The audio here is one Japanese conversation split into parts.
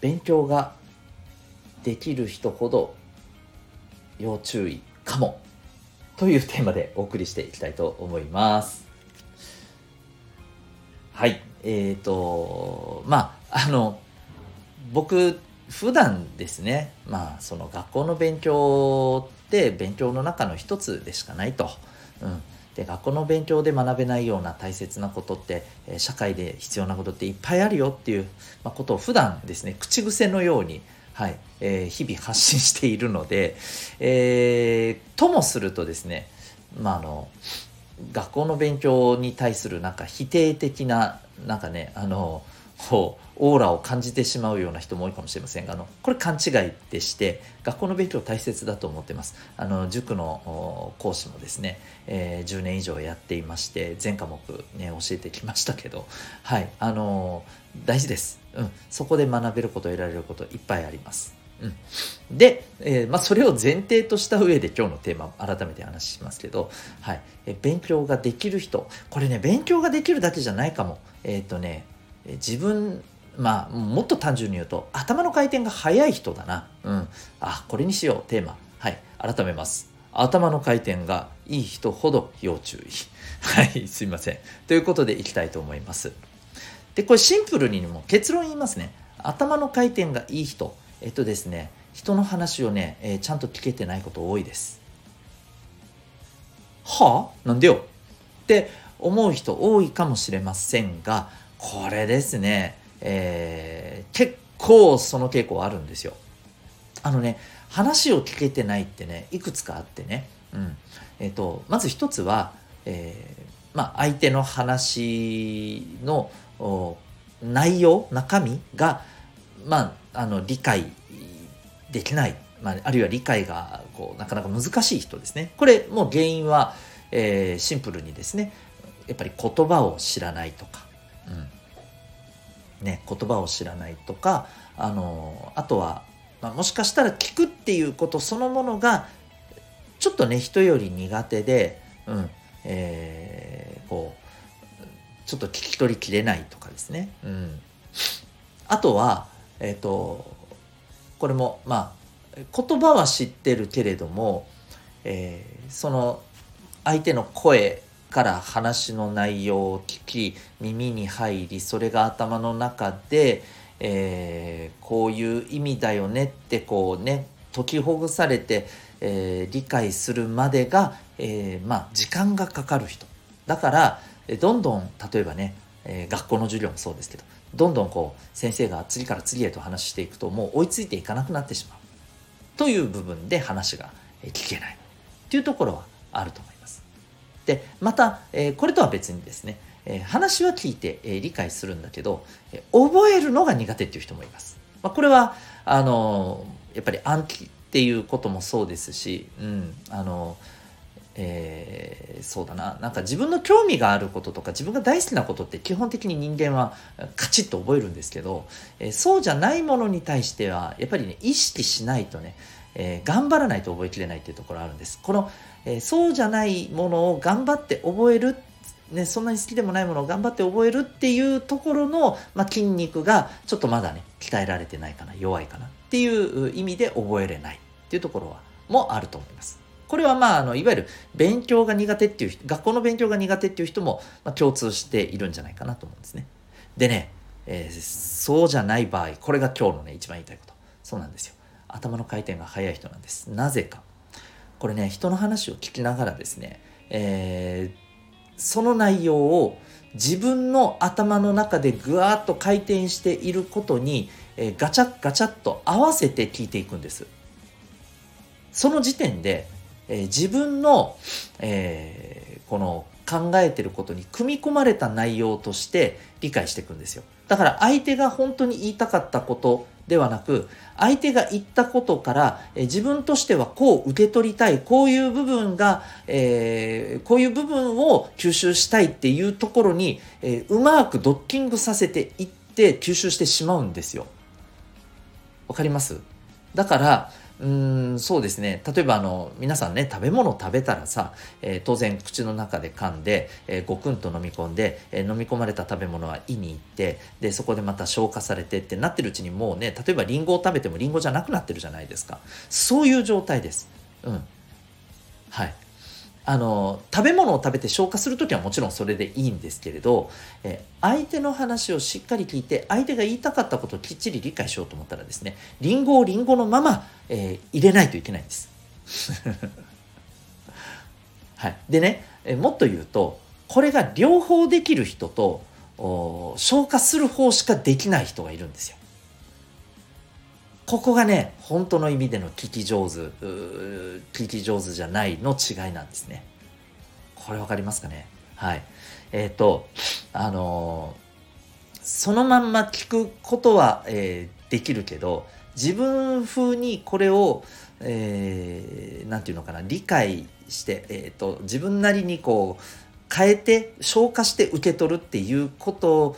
勉強ができる人ほど要注意かもというテーマでお送りしていきたいと思います。はい。えっ、ー、と、まあ、あの、僕、普段ですね、まあ、その学校の勉強って勉強の中の一つでしかないと。うん。で、学校の勉強で学べないような大切なことって、え社会で必要なことっていっぱいあるよっていう、ま、ことを普段ですね、口癖のように、はい、えー、日々発信しているので、えー、ともするとですね、まあ、あの、学校の勉強に対するなんか否定的な、なんかね、あの、こう、オーラを感じてしまうような人も多いかもしれませんが、あの、これ勘違いでして、学校の勉強大切だと思ってます。あの、塾の講師もですね、えー、10年以上やっていまして、全科目ね、教えてきましたけど、はい、あの、大事です。うん、そこで学べること、得られることいっぱいあります。うん、で、えー、まあ、それを前提とした上で今日のテーマ改めて話しますけど、はい、え勉強ができる人これね勉強ができるだけじゃないかもえっ、ー、とね自分まあもっと単純に言うと頭の回転が速い人だな。うん。あこれにしよう。テーマ。はい。改めます。頭の回転がいい人ほど要注意。はい。すいません。ということでいきたいと思います。でこれシンプルにも結論言いますね。頭の回転がいい人。えっとですね、人の話をね、えー、ちゃんと聞けてないこと多いです。はあ？なんでよ。って思う人多いかもしれませんが、これですね、えー、結構その傾向あるんですよ。あのね、話を聞けてないってね、いくつかあってね、うん。えっ、ー、と、まず一つは、えー、まあ、相手の話の内容、中身が、まあ、あの理解できない、まあ、あるいは理解がこうなかなか難しい人ですね。これもう原因は、えー、シンプルにですねやっぱり言葉を知らないとか、うんね、言葉を知らないとかあのあとは、まあ、もしかしたら聞くっていうことそのものがちょっとね人より苦手で、うんえー、こうちょっと聞き取りきれないとかですね。うん、あとはえっ、ー、とこれもまあ言葉は知ってるけれども、えー、その相手の声から話の内容を聞き耳に入りそれが頭の中で、えー、こういう意味だよねってこうね解きほぐされて、えー、理解するまでが、えー、まあ時間がかかる人。だからどんどん例えばね、え学校の授業もそうですけどどんどんこう先生が次から次へと話していくともう追いついていかなくなってしまう。という部分で話が聞けない。というところはあると思います。でまた、えこれとは別にですね、え話は聞いて、え理解するんだけど、え覚えるのが苦手っていう人もいます。まあ、これはあのやっぱり暗記っていうこともそうですし、うん、あのえー、そうだななんか自分の興味があることとか自分が大好きなことって基本的に人間はカチッと覚えるんですけど、えー、そうじゃないものに対してはやっぱりね意識しないとね、えー、頑張らないと覚えきれないっていうところあるんですこの、えそうじゃないものを頑張って覚えるね、そんなに好きでもないものを頑張って覚えるっていうところの、まあ、筋肉がちょっとまだね鍛えられてないかな弱いかなっていう意味で覚えれないっていうところはもあると思います。これはまあ、あの、いわゆる勉強が苦手っていう、学校の勉強が苦手っていう人も、まあ、共通しているんじゃないかなと思うんですね。でね、えー、そうじゃない場合、これが今日のね、一番言いたいこと。そうなんですよ。頭の回転が速い人なんです。なぜか。これね、人の話を聞きながらですね、えー、その内容を自分の頭の中でぐわっと回転していることに、えー、ガチャッガチャッと合わせて聞いていくんです。その時点で、えー、自分の、えー、この考えてることに組み込まれた内容として理解していくんですよ。だから相手が本当に言いたかったことではなく相手が言ったことからえ自分としてはこう受け取りたいこういう部分が、えー、こういう部分を吸収したいっていうところに、えー、うまくドッキングさせていって吸収してしまうんですよ。わかります？だからうーんそうですね。例えばあの皆さんね食べ物食べたらさ、えー、当然口の中で噛んで、えー、ごくんと飲み込んで、えー、飲み込まれた食べ物は胃に行ってでそこでまた消化されてってなってるうちにもうね例えばりんごを食べてもりんごじゃなくなってるじゃないですか。そういう状態です。うん。はい。あの食べ物を食べて消化する時はもちろんそれでいいんですけれど、え相手の話をしっかり聞いて相手が言いたかったことをきっちり理解しようと思ったらですねリンゴをリンゴのまま、えー、入れないといけないんです。はい、でね、えもっと言うとこれが両方できる人と消化する方しかできない人がいるんですよ。ここがね、本当の意味での聞き上手、聞き上手じゃないの違いなんですね。これ分かりますかね？はい。えっ、ー、と、あのー、そのまんま聞くことは、えー、できるけど、自分風にこれを、えー、て言うのかな、理解して、えっ、と、自分なりにこう、変えて、消化して受け取るっていうこと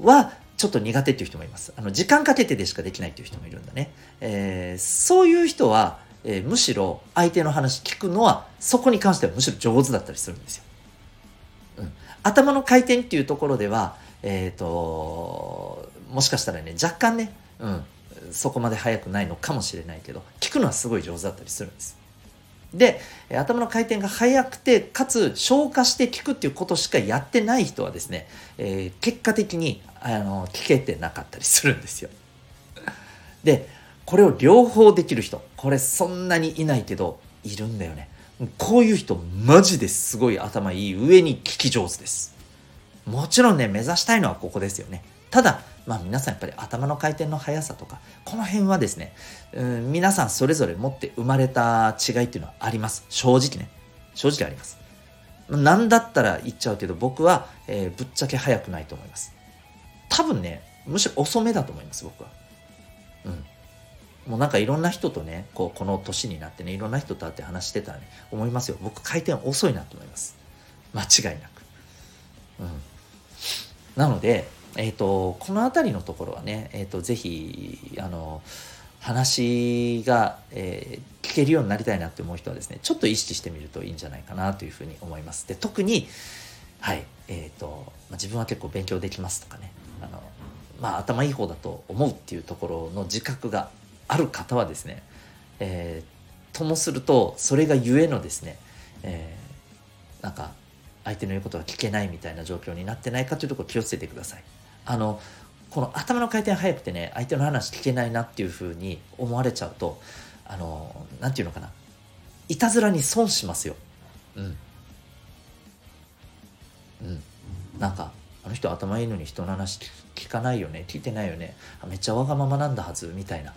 は、ちょっと苦手っていう人もいます。あの時間かけてでしかできないっていう人もいるんだね。えー、そういう人は、えー、むしろ相手の話聞くのはそこに関してはむしろ上手だったりするんですよ。うん、頭の回転っていうところでは、えっ、ー、ともしかしたらね若干ね、うん、そこまで速くないのかもしれないけど聞くのはすごい上手だったりするんです。で頭の回転が速くてかつ消化して聞くっていうことしかやってない人はですね、えー、結果的にあの聞けてなかったりするんですよ。でこれを両方できる人これそんなにいないけどいるんだよね。こういう人マジですごい頭いい上に聞き上手です。もちろんね目指したいのはここですよね。ただまあ皆さんやっぱり頭の回転の速さとか、この辺はですね、うん、皆さんそれぞれ持って生まれた違いっていうのはあります。正直ね。正直あります。なんだったら言っちゃうけど、僕は、えー、ぶっちゃけ速くないと思います。多分ね、むしろ遅めだと思います、僕は。うん。もうなんかいろんな人とね、こう、この年になってね、いろんな人と会って話してたらね、思いますよ。僕回転遅いなと思います。間違いなく。うん。なので、えーと、この辺りのところはね、えーと、ぜひあの話が、えー、聞けるようになりたいなって思う人はですねちょっと意識してみるといいんじゃないかなというふうに思います。で特にはいえーとまあ、自分は結構勉強できますとかねあの、まあ、頭いい方だと思うっていうところの自覚がある方はですね、えー、ともするとそれがゆえのですね、えー、なんか相手の言うことが聞けないみたいな状況になってないかというところ気をつけてください。あのこの頭の回転速くてね相手の話聞けないなっていうふうに思われちゃうとあの何て言うのかな。いたずらに損しますよ。うん。うん。なんかあの人頭いいのに人の話聞かないよね。聞いてないよね。めっちゃわがままなんだはずみたいな。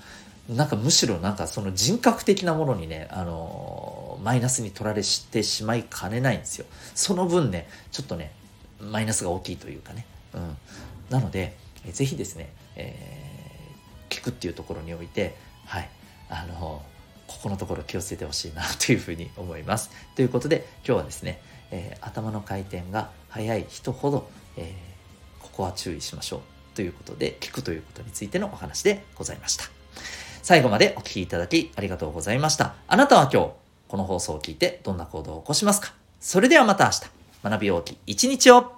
なんかむしろなんかその人格的なものにねあのマイナスに取られしてしまいかねないんですよ。その分ねちょっとねマイナスが大きいというかね。うんなので、えー、ぜひですね、えー、聞くっていうところにおいて、はい、あのここのところ気をつけてほしいなというふうに思います。ということで今日はですね、えー、頭の回転が速い人ほど、えー、ここは注意しましょうということで聞くということについてのお話でございました。最後までお聴きいただきありがとうございました。あなたは今日この放送を聞いてどんな行動を起こしますか？それではまた明日学び大きい一日を